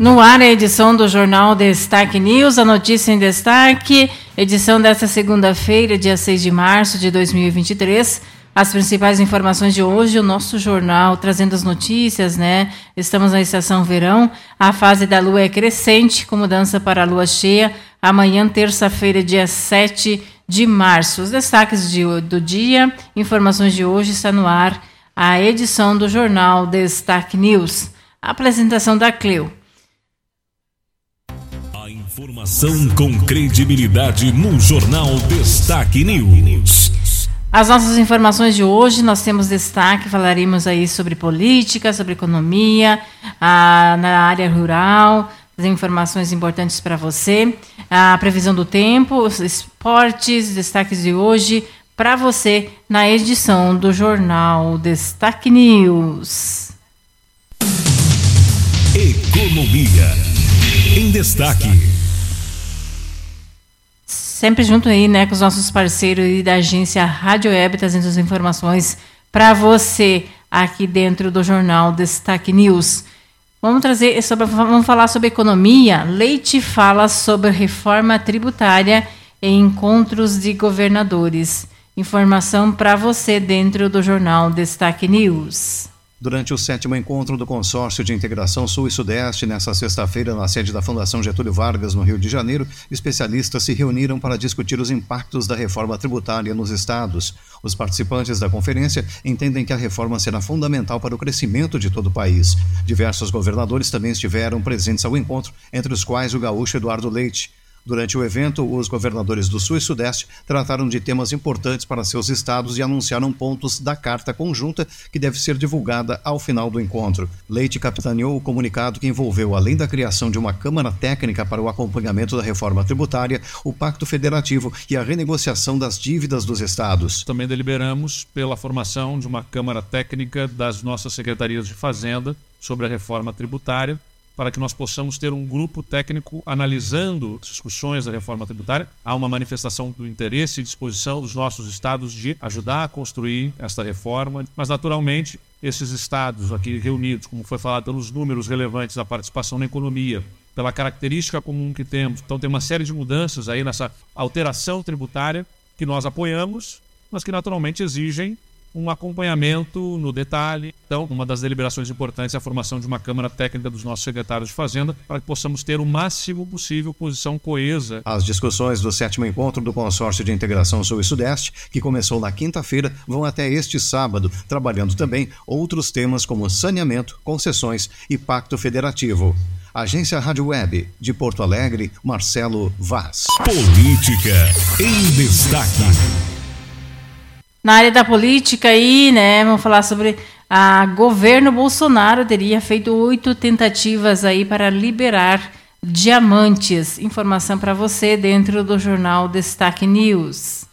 No ar, a edição do Jornal Destaque News, a notícia em destaque, edição desta segunda-feira, dia 6 de março de 2023. As principais informações de hoje, o nosso jornal trazendo as notícias, né? Estamos na estação verão, a fase da lua é crescente, com mudança para a lua cheia, amanhã, terça-feira, dia 7 de março. Os destaques de, do dia, informações de hoje, está no ar a edição do jornal Destaque News. A apresentação da Cleo. Informação com credibilidade no Jornal Destaque News. As nossas informações de hoje, nós temos destaque, falaremos aí sobre política, sobre economia, a, na área rural, as informações importantes para você, a previsão do tempo, os esportes, destaques de hoje para você na edição do Jornal Destaque News. Economia em destaque sempre junto aí, né, com os nossos parceiros aí da agência Rádio Web, trazendo as informações para você aqui dentro do jornal Destaque News. Vamos trazer sobre, vamos falar sobre economia. Leite fala sobre reforma tributária em encontros de governadores. Informação para você dentro do jornal Destaque News. Durante o sétimo encontro do Consórcio de Integração Sul e Sudeste, nesta sexta-feira, na sede da Fundação Getúlio Vargas, no Rio de Janeiro, especialistas se reuniram para discutir os impactos da reforma tributária nos estados. Os participantes da conferência entendem que a reforma será fundamental para o crescimento de todo o país. Diversos governadores também estiveram presentes ao encontro, entre os quais o gaúcho Eduardo Leite. Durante o evento, os governadores do Sul e Sudeste trataram de temas importantes para seus estados e anunciaram pontos da carta conjunta que deve ser divulgada ao final do encontro. Leite capitaneou o comunicado que envolveu, além da criação de uma Câmara Técnica para o acompanhamento da reforma tributária, o Pacto Federativo e a renegociação das dívidas dos estados. Também deliberamos pela formação de uma Câmara Técnica das nossas secretarias de Fazenda sobre a reforma tributária para que nós possamos ter um grupo técnico analisando discussões da reforma tributária. Há uma manifestação do interesse e disposição dos nossos estados de ajudar a construir esta reforma, mas naturalmente esses estados aqui reunidos, como foi falado pelos números relevantes da participação na economia, pela característica comum que temos, então tem uma série de mudanças aí nessa alteração tributária que nós apoiamos, mas que naturalmente exigem um acompanhamento no detalhe. Então, uma das deliberações importantes é a formação de uma Câmara Técnica dos nossos secretários de Fazenda para que possamos ter o máximo possível posição coesa. As discussões do sétimo encontro do Consórcio de Integração Sul e Sudeste, que começou na quinta-feira, vão até este sábado, trabalhando também outros temas como saneamento, concessões e pacto federativo. Agência Rádio Web, de Porto Alegre, Marcelo Vaz. Política em destaque. Na área da política aí, né, vamos falar sobre a governo Bolsonaro teria feito oito tentativas aí para liberar diamantes. Informação para você dentro do jornal Destaque News.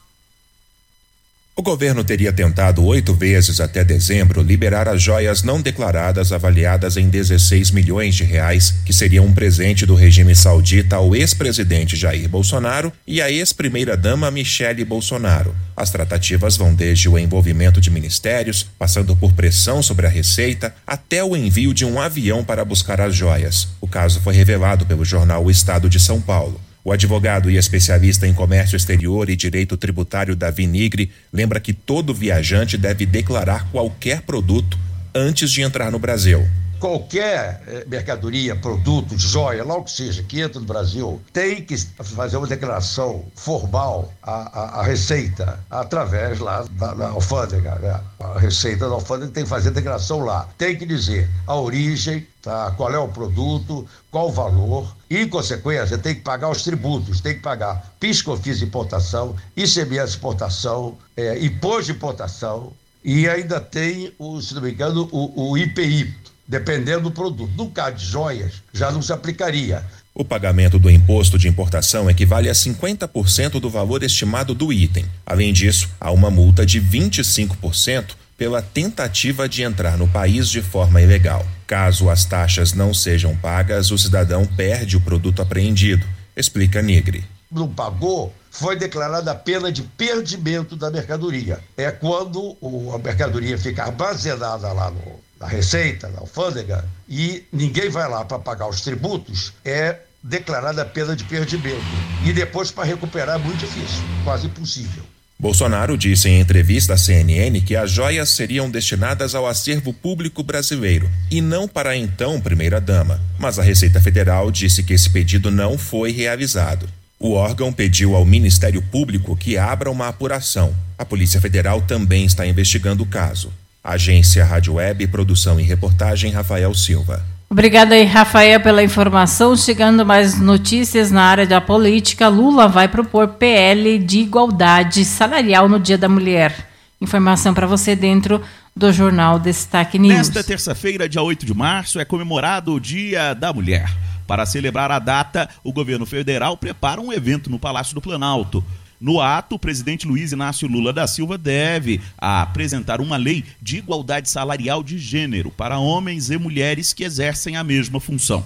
O governo teria tentado oito vezes até dezembro liberar as joias não declaradas avaliadas em 16 milhões de reais, que seriam um presente do regime saudita ao ex-presidente Jair Bolsonaro e à ex-primeira-dama Michele Bolsonaro. As tratativas vão desde o envolvimento de ministérios, passando por pressão sobre a Receita, até o envio de um avião para buscar as joias. O caso foi revelado pelo jornal O Estado de São Paulo. O advogado e especialista em comércio exterior e direito tributário Davi Nigri lembra que todo viajante deve declarar qualquer produto antes de entrar no Brasil qualquer eh, mercadoria, produto, joia, lá o que seja, que entra no Brasil, tem que fazer uma declaração formal à, à, à Receita, através lá da, da alfândega. Né? A Receita da alfândega tem que fazer a declaração lá. Tem que dizer a origem, tá? qual é o produto, qual o valor, e, em consequência, tem que pagar os tributos, tem que pagar PIS, COFINS de importação, ICMS exportação, é, imposto de importação, e ainda tem, o, se não me engano, o, o IPI, dependendo do produto. No caso de joias, já não se aplicaria. O pagamento do imposto de importação equivale a 50% do valor estimado do item. Além disso, há uma multa de 25% pela tentativa de entrar no país de forma ilegal. Caso as taxas não sejam pagas, o cidadão perde o produto apreendido, explica Nigre. Não pagou, foi declarada a pena de perdimento da mercadoria. É quando a mercadoria fica armazenada lá no, na Receita, na alfândega, e ninguém vai lá para pagar os tributos, é declarada a pena de perdimento. E depois, para recuperar, é muito difícil, quase impossível. Bolsonaro disse em entrevista à CNN que as joias seriam destinadas ao acervo público brasileiro e não para a então primeira-dama. Mas a Receita Federal disse que esse pedido não foi realizado. O órgão pediu ao Ministério Público que abra uma apuração. A Polícia Federal também está investigando o caso. Agência Rádio Web, produção e reportagem Rafael Silva. Obrigada aí, Rafael, pela informação. Chegando mais notícias na área da política, Lula vai propor PL de igualdade salarial no Dia da Mulher. Informação para você dentro do jornal Destaque News. Nesta terça-feira, dia 8 de março, é comemorado o Dia da Mulher. Para celebrar a data, o governo federal prepara um evento no Palácio do Planalto. No ato, o presidente Luiz Inácio Lula da Silva deve apresentar uma lei de igualdade salarial de gênero para homens e mulheres que exercem a mesma função.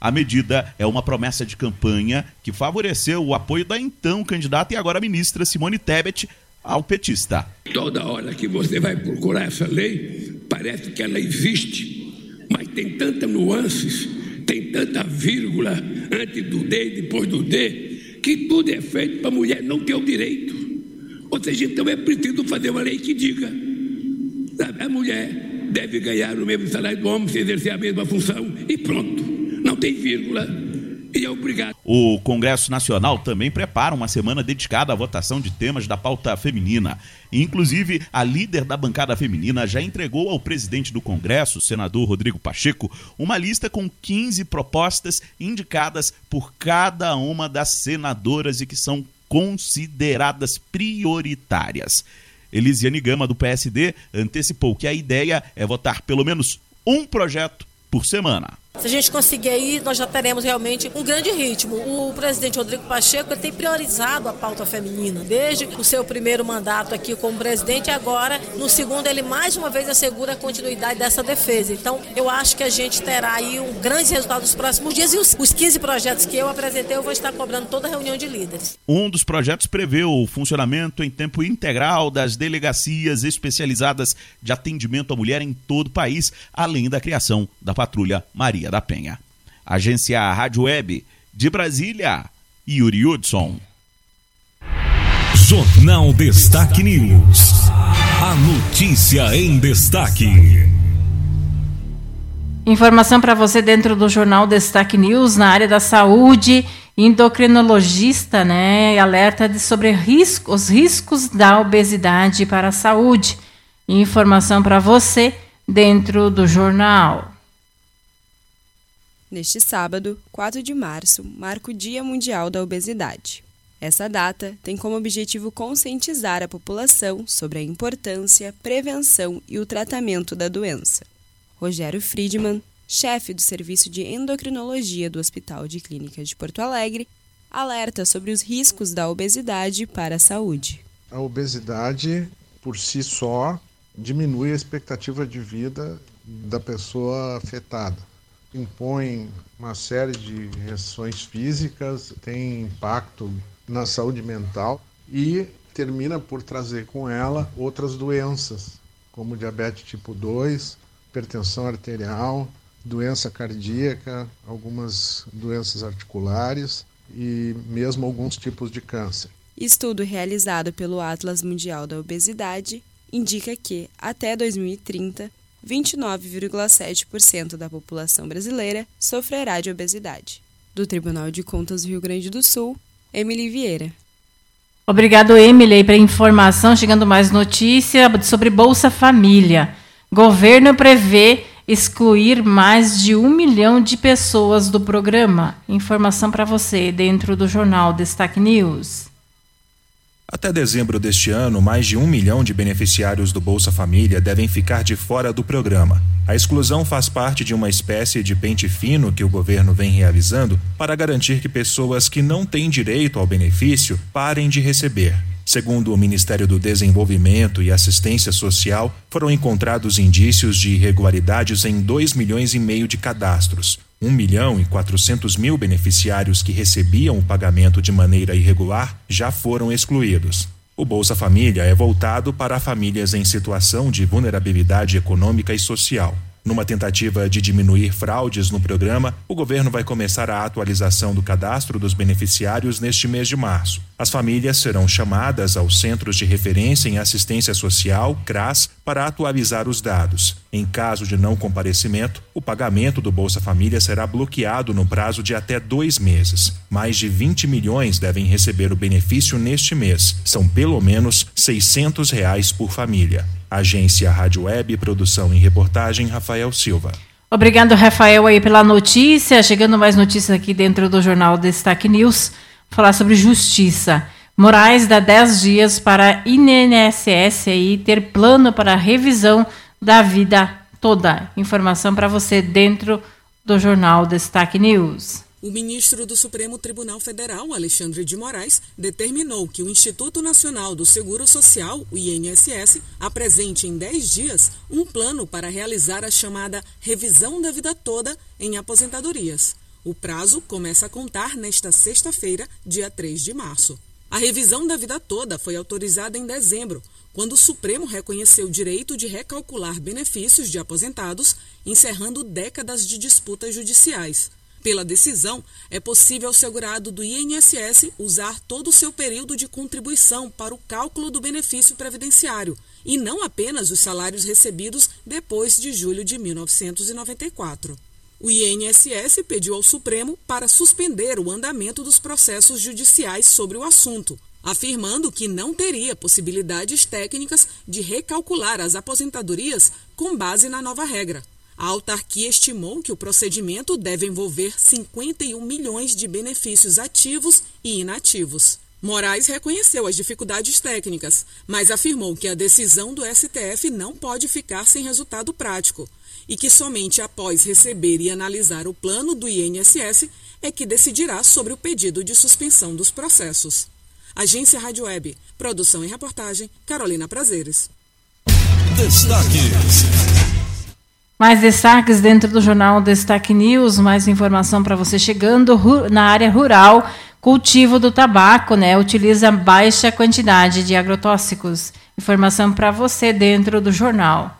A medida é uma promessa de campanha que favoreceu o apoio da então candidata e agora ministra Simone Tebet ao petista. Toda hora que você vai procurar essa lei, parece que ela existe, mas tem tantas nuances, tem tanta vírgula antes do D e depois do D, que tudo é feito para a mulher não ter o direito. Ou seja, então é preciso fazer uma lei que diga: a mulher deve ganhar o mesmo salário do homem se exercer a mesma função, e pronto, não tem vírgula. E é obrigado. O Congresso Nacional também prepara uma semana dedicada à votação de temas da pauta feminina. Inclusive, a líder da bancada feminina já entregou ao presidente do Congresso, senador Rodrigo Pacheco, uma lista com 15 propostas indicadas por cada uma das senadoras e que são consideradas prioritárias. Elisiane Gama, do PSD, antecipou que a ideia é votar pelo menos um projeto por semana. Se a gente conseguir aí, nós já teremos realmente um grande ritmo. O presidente Rodrigo Pacheco tem priorizado a pauta feminina, desde o seu primeiro mandato aqui como presidente, agora, no segundo, ele mais uma vez assegura a continuidade dessa defesa. Então, eu acho que a gente terá aí um grande resultado nos próximos dias e os, os 15 projetos que eu apresentei, eu vou estar cobrando toda a reunião de líderes. Um dos projetos prevê o funcionamento em tempo integral das delegacias especializadas de atendimento à mulher em todo o país, além da criação da Patrulha Maria da Penha. Agência Rádio Web de Brasília, Yuri Hudson. Jornal Destaque News. A notícia em destaque. Informação para você dentro do Jornal Destaque News na área da saúde. Endocrinologista, né, alerta de sobre risco, os riscos da obesidade para a saúde. Informação para você dentro do jornal. Neste sábado, 4 de março, marca o Dia Mundial da Obesidade. Essa data tem como objetivo conscientizar a população sobre a importância, prevenção e o tratamento da doença. Rogério Friedman, chefe do Serviço de Endocrinologia do Hospital de Clínica de Porto Alegre, alerta sobre os riscos da obesidade para a saúde. A obesidade, por si só, diminui a expectativa de vida da pessoa afetada impõe uma série de reações físicas, tem impacto na saúde mental e termina por trazer com ela outras doenças, como diabetes tipo 2, hipertensão arterial, doença cardíaca, algumas doenças articulares e mesmo alguns tipos de câncer. Estudo realizado pelo Atlas Mundial da Obesidade indica que, até 2030, 29,7% da população brasileira sofrerá de obesidade. Do Tribunal de Contas do Rio Grande do Sul, Emily Vieira. Obrigado, Emily, pela informação. Chegando mais notícia sobre Bolsa Família. Governo prevê excluir mais de um milhão de pessoas do programa. Informação para você dentro do jornal Destaque News. Até dezembro deste ano, mais de um milhão de beneficiários do Bolsa Família devem ficar de fora do programa. A exclusão faz parte de uma espécie de pente fino que o governo vem realizando para garantir que pessoas que não têm direito ao benefício parem de receber. Segundo o Ministério do Desenvolvimento e Assistência Social, foram encontrados indícios de irregularidades em 2 milhões e meio de cadastros. 1 milhão e 400 mil beneficiários que recebiam o pagamento de maneira irregular já foram excluídos. O Bolsa Família é voltado para famílias em situação de vulnerabilidade econômica e social. Numa tentativa de diminuir fraudes no programa, o governo vai começar a atualização do cadastro dos beneficiários neste mês de março. As famílias serão chamadas aos Centros de Referência em Assistência Social, CRAS, para atualizar os dados. Em caso de não comparecimento, o pagamento do Bolsa Família será bloqueado no prazo de até dois meses. Mais de 20 milhões devem receber o benefício neste mês. São pelo menos 600 reais por família. Agência Rádio Web, produção e reportagem, Rafael Silva. Obrigado, Rafael, aí pela notícia. Chegando mais notícias aqui dentro do jornal Destaque News. Falar sobre justiça. Moraes dá 10 dias para INSS aí ter plano para revisão da vida toda. Informação para você dentro do jornal Destaque News. O ministro do Supremo Tribunal Federal, Alexandre de Moraes, determinou que o Instituto Nacional do Seguro Social, o INSS, apresente em 10 dias um plano para realizar a chamada revisão da vida toda em aposentadorias. O prazo começa a contar nesta sexta-feira, dia 3 de março. A revisão da vida toda foi autorizada em dezembro, quando o Supremo reconheceu o direito de recalcular benefícios de aposentados, encerrando décadas de disputas judiciais. Pela decisão, é possível ao segurado do INSS usar todo o seu período de contribuição para o cálculo do benefício previdenciário, e não apenas os salários recebidos depois de julho de 1994. O INSS pediu ao Supremo para suspender o andamento dos processos judiciais sobre o assunto, afirmando que não teria possibilidades técnicas de recalcular as aposentadorias com base na nova regra. A autarquia estimou que o procedimento deve envolver 51 milhões de benefícios ativos e inativos. Moraes reconheceu as dificuldades técnicas, mas afirmou que a decisão do STF não pode ficar sem resultado prático e que somente após receber e analisar o plano do INSS é que decidirá sobre o pedido de suspensão dos processos. Agência Rádio Web, produção e reportagem, Carolina Prazeres. Destaques. Mais destaques dentro do jornal Destaque News, mais informação para você chegando na área rural. Cultivo do tabaco, né? Utiliza baixa quantidade de agrotóxicos. Informação para você dentro do jornal.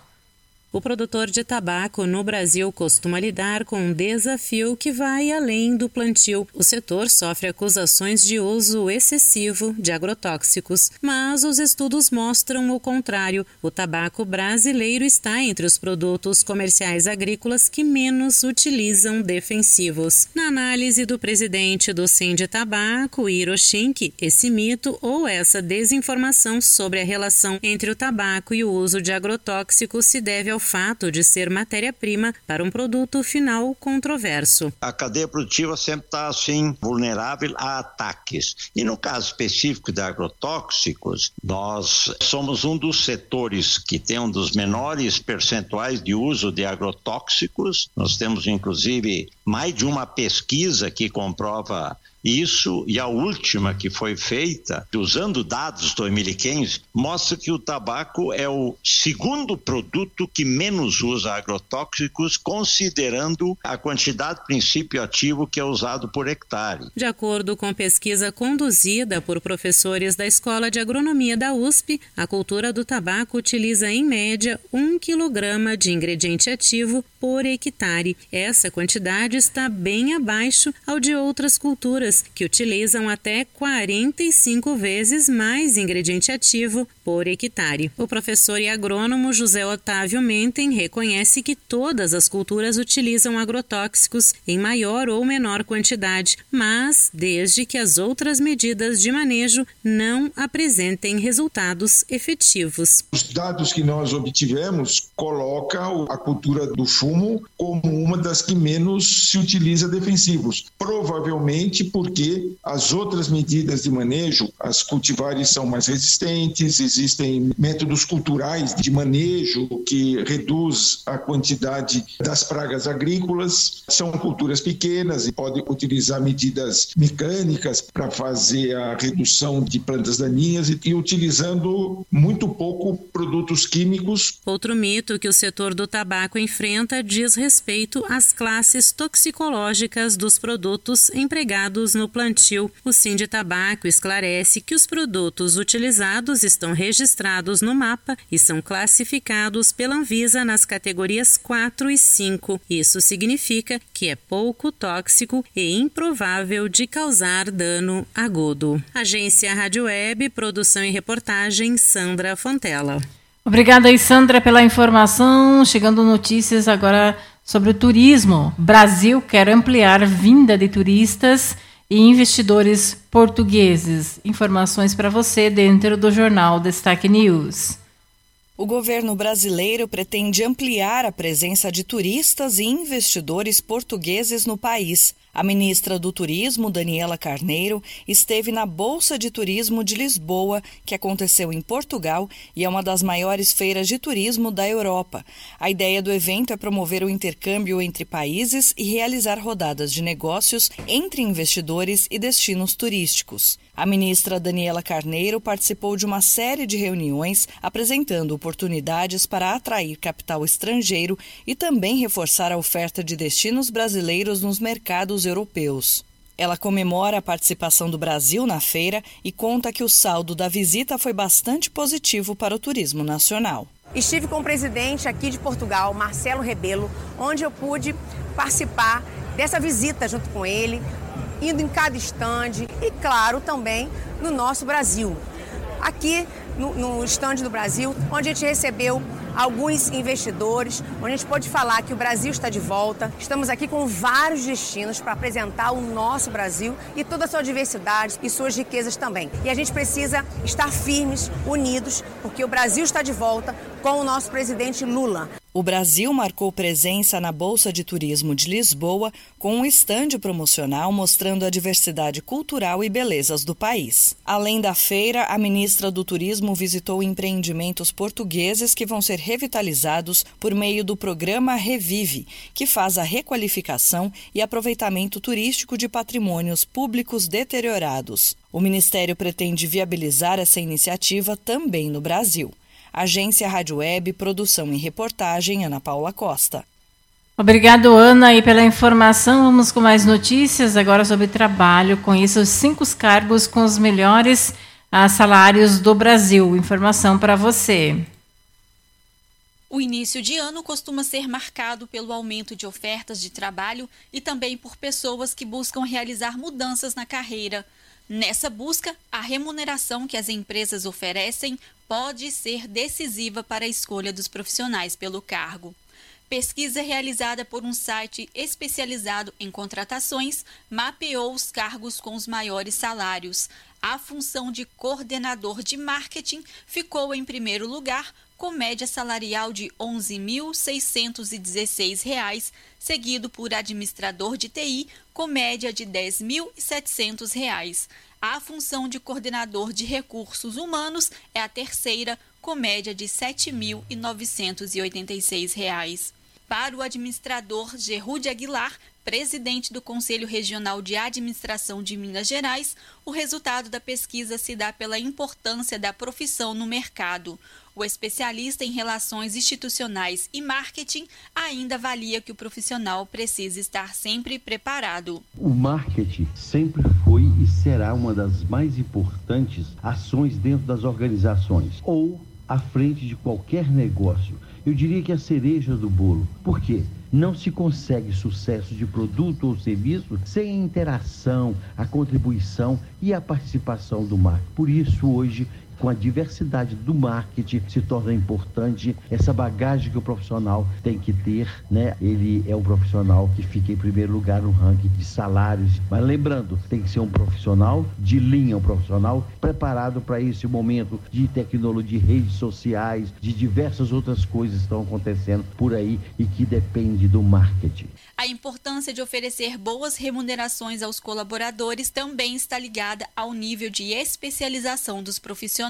O produtor de tabaco no Brasil costuma lidar com um desafio que vai além do plantio. O setor sofre acusações de uso excessivo de agrotóxicos, mas os estudos mostram o contrário. O tabaco brasileiro está entre os produtos comerciais agrícolas que menos utilizam defensivos. Na análise do presidente do Sind Tabaco, Hiroshiki, esse mito ou essa desinformação sobre a relação entre o tabaco e o uso de agrotóxicos se deve ao fato de ser matéria-prima para um produto final controverso. A cadeia produtiva sempre está assim vulnerável a ataques. E no caso específico de agrotóxicos, nós somos um dos setores que tem um dos menores percentuais de uso de agrotóxicos. Nós temos inclusive mais de uma pesquisa que comprova isso e a última que foi feita, usando dados do 2015, mostra que o tabaco é o segundo produto que menos usa agrotóxicos, considerando a quantidade de princípio ativo que é usado por hectare. De acordo com pesquisa conduzida por professores da Escola de Agronomia da USP, a cultura do tabaco utiliza em média um quilograma de ingrediente ativo por hectare. Essa quantidade está bem abaixo ao de outras culturas, que utilizam até 45 vezes mais ingrediente ativo por hectare. O professor e agrônomo José Otávio Menten reconhece que todas as culturas utilizam agrotóxicos em maior ou menor quantidade, mas desde que as outras medidas de manejo não apresentem resultados efetivos. Os dados que nós obtivemos colocam a cultura do como uma das que menos se utiliza defensivos, provavelmente por porque as outras medidas de manejo, as cultivares são mais resistentes, existem métodos culturais de manejo que reduz a quantidade das pragas agrícolas, são culturas pequenas e pode utilizar medidas mecânicas para fazer a redução de plantas daninhas e, e utilizando muito pouco produtos químicos. Outro mito que o setor do tabaco enfrenta diz respeito às classes toxicológicas dos produtos empregados no plantio. O Sind Tabaco esclarece que os produtos utilizados estão registrados no mapa e são classificados pela Anvisa nas categorias 4 e 5. Isso significa que é pouco tóxico e improvável de causar dano agudo. Agência Rádio Web, produção e reportagem Sandra Fontela. Obrigada aí, Sandra, pela informação. Chegando notícias agora sobre o turismo. Brasil quer ampliar vinda de turistas e investidores portugueses. Informações para você dentro do jornal Destaque News. O governo brasileiro pretende ampliar a presença de turistas e investidores portugueses no país. A ministra do Turismo, Daniela Carneiro, esteve na Bolsa de Turismo de Lisboa, que aconteceu em Portugal e é uma das maiores feiras de turismo da Europa. A ideia do evento é promover o intercâmbio entre países e realizar rodadas de negócios entre investidores e destinos turísticos. A ministra Daniela Carneiro participou de uma série de reuniões apresentando oportunidades para atrair capital estrangeiro e também reforçar a oferta de destinos brasileiros nos mercados europeus. Ela comemora a participação do Brasil na feira e conta que o saldo da visita foi bastante positivo para o turismo nacional. Estive com o presidente aqui de Portugal, Marcelo Rebelo, onde eu pude participar dessa visita junto com ele, indo em cada estande e, claro, também no nosso Brasil. Aqui no, estande do Brasil, onde a gente recebeu alguns investidores, onde a gente pode falar que o Brasil está de volta. Estamos aqui com vários destinos para apresentar o nosso Brasil e toda a sua diversidade e suas riquezas também. E a gente precisa estar firmes, unidos, porque o Brasil está de volta com o nosso presidente Lula. O Brasil marcou presença na Bolsa de Turismo de Lisboa com um estande promocional mostrando a diversidade cultural e belezas do país. Além da feira, a ministra do Turismo visitou empreendimentos portugueses que vão ser revitalizados por meio do programa Revive, que faz a requalificação e aproveitamento turístico de patrimônios públicos deteriorados. O Ministério pretende viabilizar essa iniciativa também no Brasil. Agência Rádio Web, produção e reportagem Ana Paula Costa. Obrigado, Ana, e pela informação. Vamos com mais notícias agora sobre trabalho. Conheça os cinco cargos com os melhores ah, salários do Brasil. Informação para você. O início de ano costuma ser marcado pelo aumento de ofertas de trabalho e também por pessoas que buscam realizar mudanças na carreira. Nessa busca, a remuneração que as empresas oferecem pode ser decisiva para a escolha dos profissionais pelo cargo. Pesquisa realizada por um site especializado em contratações mapeou os cargos com os maiores salários. A função de coordenador de marketing ficou em primeiro lugar, com média salarial de R$ 11.616, seguido por administrador de TI, com média de R$ 10.700. A função de coordenador de recursos humanos é a terceira, com média de R$ 7.986. Para o administrador Gerrude Aguilar, presidente do Conselho Regional de Administração de Minas Gerais, o resultado da pesquisa se dá pela importância da profissão no mercado. O especialista em relações institucionais e marketing ainda avalia que o profissional precisa estar sempre preparado. O marketing sempre foi e será uma das mais importantes ações dentro das organizações ou à frente de qualquer negócio. Eu diria que é a cereja do bolo. Por quê? Não se consegue sucesso de produto ou serviço sem a interação, a contribuição e a participação do marketing. Por isso, hoje, com a diversidade do marketing se torna importante. Essa bagagem que o profissional tem que ter, né? Ele é um profissional que fica em primeiro lugar no ranking de salários. Mas lembrando, tem que ser um profissional de linha, um profissional preparado para esse momento de tecnologia, de redes sociais, de diversas outras coisas que estão acontecendo por aí e que depende do marketing. A importância de oferecer boas remunerações aos colaboradores também está ligada ao nível de especialização dos profissionais.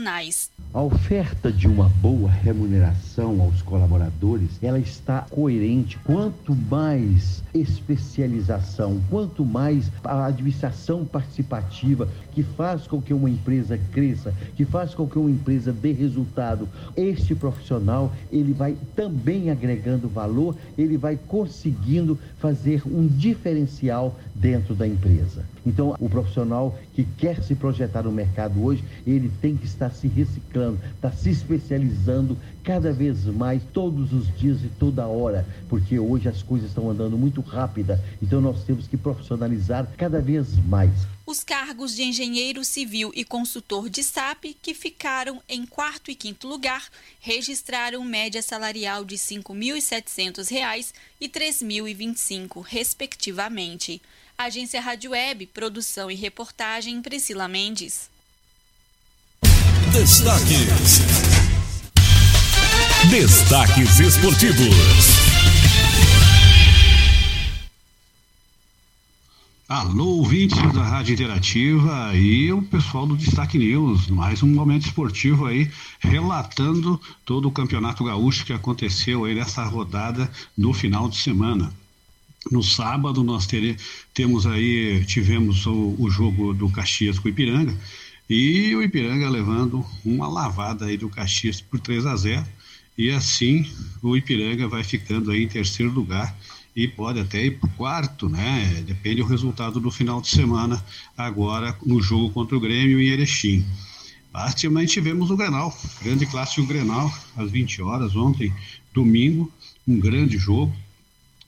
A oferta de uma boa remuneração aos colaboradores, ela está coerente. Quanto mais especialização, quanto mais a administração participativa que faz com que uma empresa cresça, que faz com que uma empresa dê resultado, este profissional, ele vai também agregando valor, ele vai conseguindo fazer um diferencial dentro da empresa. Então, o profissional que quer se projetar no mercado hoje, ele tem que estar se reciclando, está se especializando cada vez mais, todos os dias e toda hora, porque hoje as coisas estão andando muito rápida. Então, nós temos que profissionalizar cada vez mais. Os cargos de engenheiro civil e consultor de SAP, que ficaram em quarto e quinto lugar, registraram média salarial de R$ 5.700 e R$ 3.025, respectivamente. Agência Rádio Web, produção e reportagem Priscila Mendes. Destaques. Destaques esportivos. Alô, ouvintes da Rádio Interativa e o pessoal do Destaque News, mais um momento esportivo aí, relatando todo o Campeonato Gaúcho que aconteceu aí nessa rodada no final de semana. No sábado nós tere, temos aí, tivemos o, o, jogo do Caxias com o Ipiranga e o Ipiranga levando uma lavada aí do Caxias por 3 a 0 e assim o Ipiranga vai ficando aí em terceiro lugar e pode até ir para o quarto, né? Depende do resultado do final de semana agora no jogo contra o Grêmio em Erechim. Também tivemos o Grenal, grande clássico Grenal, às 20 horas ontem, domingo, um grande jogo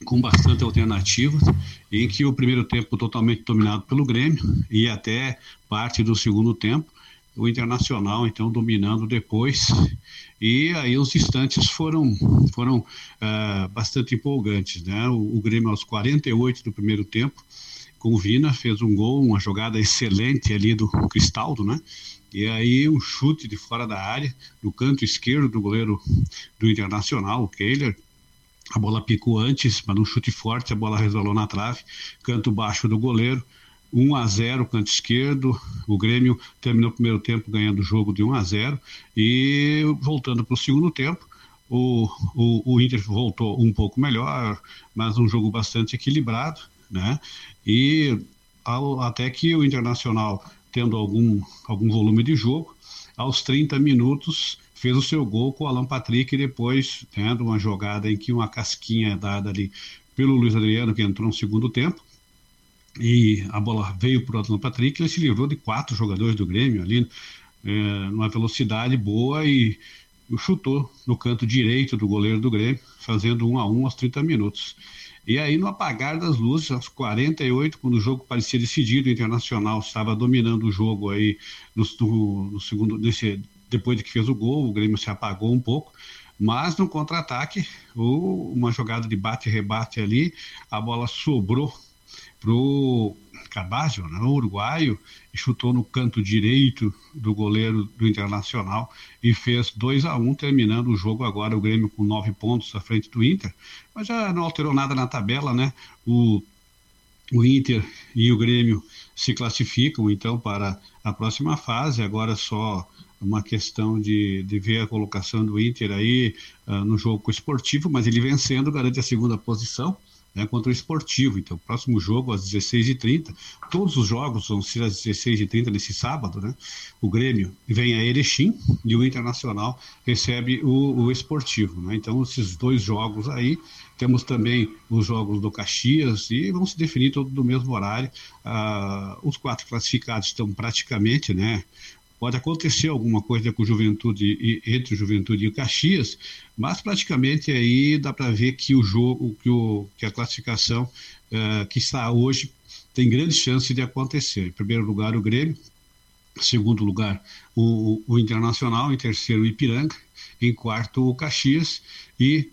com bastante alternativas, em que o primeiro tempo totalmente dominado pelo Grêmio e até parte do segundo tempo, o Internacional então dominando depois e aí os instantes foram foram uh, bastante empolgantes, né? O, o, Grêmio aos 48 do primeiro tempo com o Vina fez um gol, uma jogada excelente ali do Cristaldo, né? E aí um chute de fora da área, no canto esquerdo do goleiro do Internacional, o Kehler, a bola picou antes, mas num chute forte, a bola resvalou na trave, canto baixo do goleiro, 1 a 0 canto esquerdo. O Grêmio terminou o primeiro tempo ganhando o jogo de 1 a 0 e voltando para o segundo tempo, o, o, o, Inter voltou um pouco melhor, mas um jogo bastante equilibrado, né? E ao, até que o Internacional, tendo algum, algum volume de jogo, aos 30 minutos fez o seu gol com o Alan Patrick e depois tendo uma jogada em que uma casquinha é dada ali pelo Luiz Adriano, que entrou no segundo tempo, e a bola veio para o Alan Patrick, ele se livrou de quatro jogadores do Grêmio ali, é, numa velocidade boa e chutou no canto direito do goleiro do Grêmio, fazendo um a um aos 30 minutos. E aí, no apagar das luzes, aos 48, quando o jogo parecia decidido, o Internacional estava dominando o jogo aí no, no, segundo, nesse, depois de que fez o gol, o Grêmio se apagou um pouco, mas no contra-ataque, uma jogada de bate-rebate ali, a bola sobrou pro Cabaggio, né, uruguaio, e chutou no canto direito do goleiro do Internacional e fez 2 a 1 um, terminando o jogo agora o Grêmio com nove pontos à frente do Inter, mas já não alterou nada na tabela, né? O, o Inter e o Grêmio se classificam então para a próxima fase, agora só uma questão de, de ver a colocação do Inter aí uh, no jogo esportivo, mas ele vencendo garante a segunda posição né, contra o esportivo. Então, próximo jogo às 16h30, todos os jogos vão ser às 16h30 nesse sábado, né? O Grêmio vem a Erechim e o Internacional recebe o, o esportivo, né? Então, esses dois jogos aí, temos também os jogos do Caxias e vão se definir todos no mesmo horário. Ah, os quatro classificados estão praticamente, né? Pode acontecer alguma coisa com Juventude e, entre Juventude e o Caxias, mas praticamente aí dá para ver que o jogo, que, o, que a classificação uh, que está hoje tem grande chance de acontecer. Em primeiro lugar, o Grêmio, segundo lugar o, o Internacional, em terceiro o Ipiranga, em quarto o Caxias e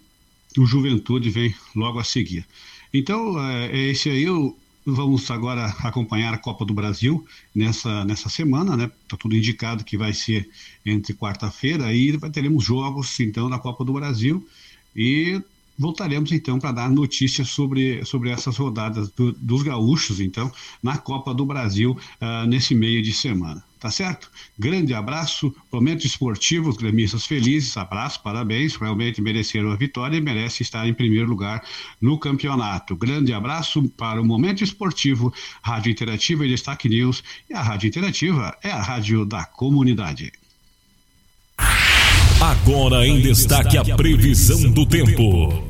o Juventude vem logo a seguir. Então, é, é esse aí o, Vamos agora acompanhar a Copa do Brasil nessa, nessa semana, né? Está tudo indicado que vai ser entre quarta-feira e teremos jogos então da Copa do Brasil e voltaremos então para dar notícias sobre, sobre essas rodadas do, dos gaúchos, então, na Copa do Brasil uh, nesse meio de semana. Tá certo? Grande abraço, momento esportivo, os gremistas felizes, abraço, parabéns, realmente mereceram a vitória e merece estar em primeiro lugar no campeonato. Grande abraço para o momento esportivo, Rádio Interativa e Destaque News. E a Rádio Interativa é a rádio da comunidade. Agora em destaque a previsão do tempo.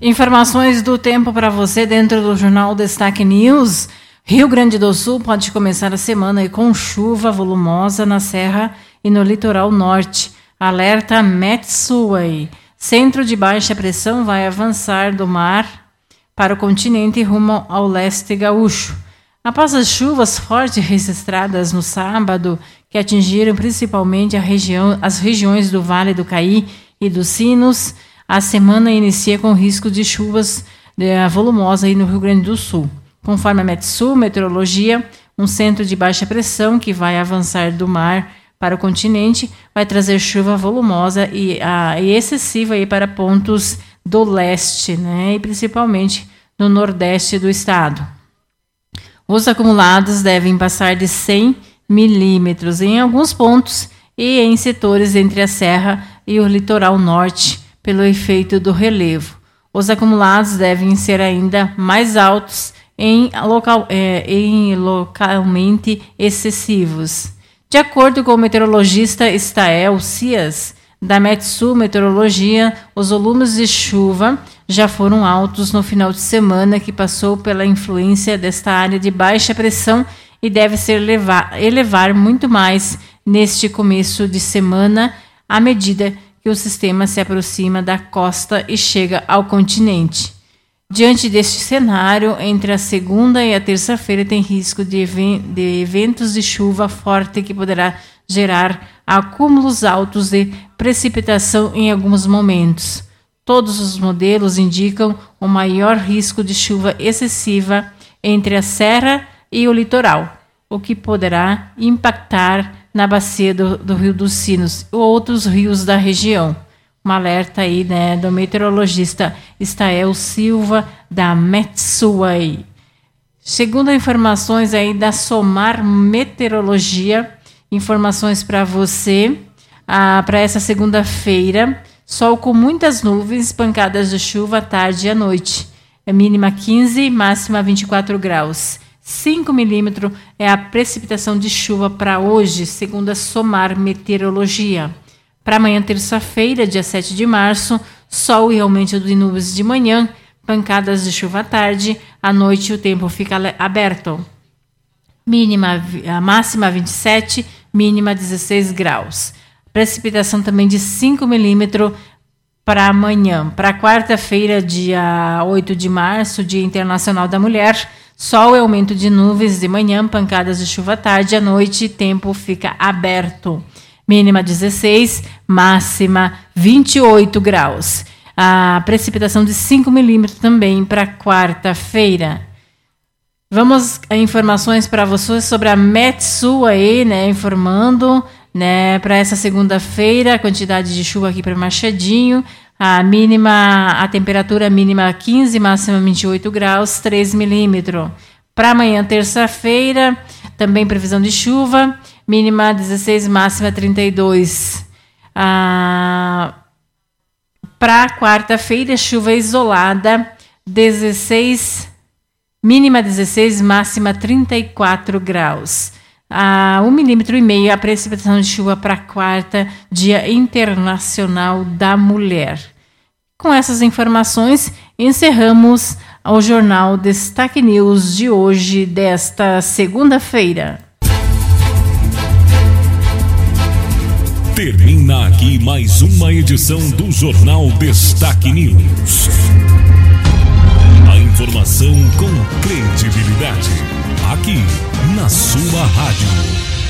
Informações do tempo para você dentro do Jornal Destaque News. Rio Grande do Sul pode começar a semana com chuva volumosa na serra e no litoral norte. Alerta Metsuai. Centro de baixa pressão vai avançar do mar para o continente rumo ao leste gaúcho. Após as chuvas fortes registradas no sábado, que atingiram principalmente região, as regiões do Vale do Caí e dos Sinos, a semana inicia com risco de chuvas eh, volumosas no Rio Grande do Sul. Conforme a Metsul Meteorologia, um centro de baixa pressão que vai avançar do mar para o continente vai trazer chuva volumosa e, e excessiva aí para pontos do leste, né, e principalmente no nordeste do estado. Os acumulados devem passar de 100 milímetros em alguns pontos e em setores entre a serra e o litoral norte, pelo efeito do relevo. Os acumulados devem ser ainda mais altos em, local, é, em localmente excessivos. De acordo com o meteorologista Stael Cias, da Metsu Meteorologia, os volumes de chuva já foram altos no final de semana que passou pela influência desta área de baixa pressão e deve ser levar, elevar muito mais neste começo de semana à medida que o sistema se aproxima da costa e chega ao continente. Diante deste cenário, entre a segunda e a terça-feira tem risco de, eventos de chuva forte que poderá gerar acúmulos altos de precipitação em alguns momentos. Todos os modelos indicam um maior risco de chuva excessiva entre a serra e o litoral, o que poderá impactar na bacia do, do Rio dos Sinos e outros rios da região um alerta aí, né, do meteorologista Estael Silva, da Metsuai. Segundo informações aí da Somar Meteorologia, informações para você, ah, para essa segunda-feira, sol com muitas nuvens, pancadas de chuva à tarde e à noite. É mínima 15, máxima 24 graus. 5 milímetros é a precipitação de chuva para hoje, segundo a Somar Meteorologia. Para amanhã, terça-feira, dia 7 de março, sol e aumento de nuvens de manhã, pancadas de chuva à tarde, à noite o tempo fica aberto. Mínima, a máxima 27, mínima 16 graus. Precipitação também de 5 milímetros para amanhã. Para quarta-feira, dia 8 de março, Dia Internacional da Mulher, sol e aumento de nuvens de manhã, pancadas de chuva à tarde, à noite, tempo fica aberto mínima 16, máxima 28 graus. A precipitação de 5 milímetros também para quarta-feira. Vamos a informações para vocês sobre a Metsu aí, né, informando, né, para essa segunda-feira, a quantidade de chuva aqui para Machadinho, a mínima, a temperatura mínima 15, máxima 28 graus, 3 milímetros. Para amanhã, terça-feira, também previsão de chuva, mínima 16, máxima 32. Ah, Para quarta-feira, chuva isolada, 16, mínima 16, máxima 34 graus. Ah, um milímetro e meio a precipitação de chuva para quarta, Dia Internacional da Mulher. Com essas informações, encerramos o jornal Destaque News de hoje, desta segunda-feira. Termina aqui mais uma edição do Jornal Destaque News. A informação com credibilidade. Aqui, na sua rádio.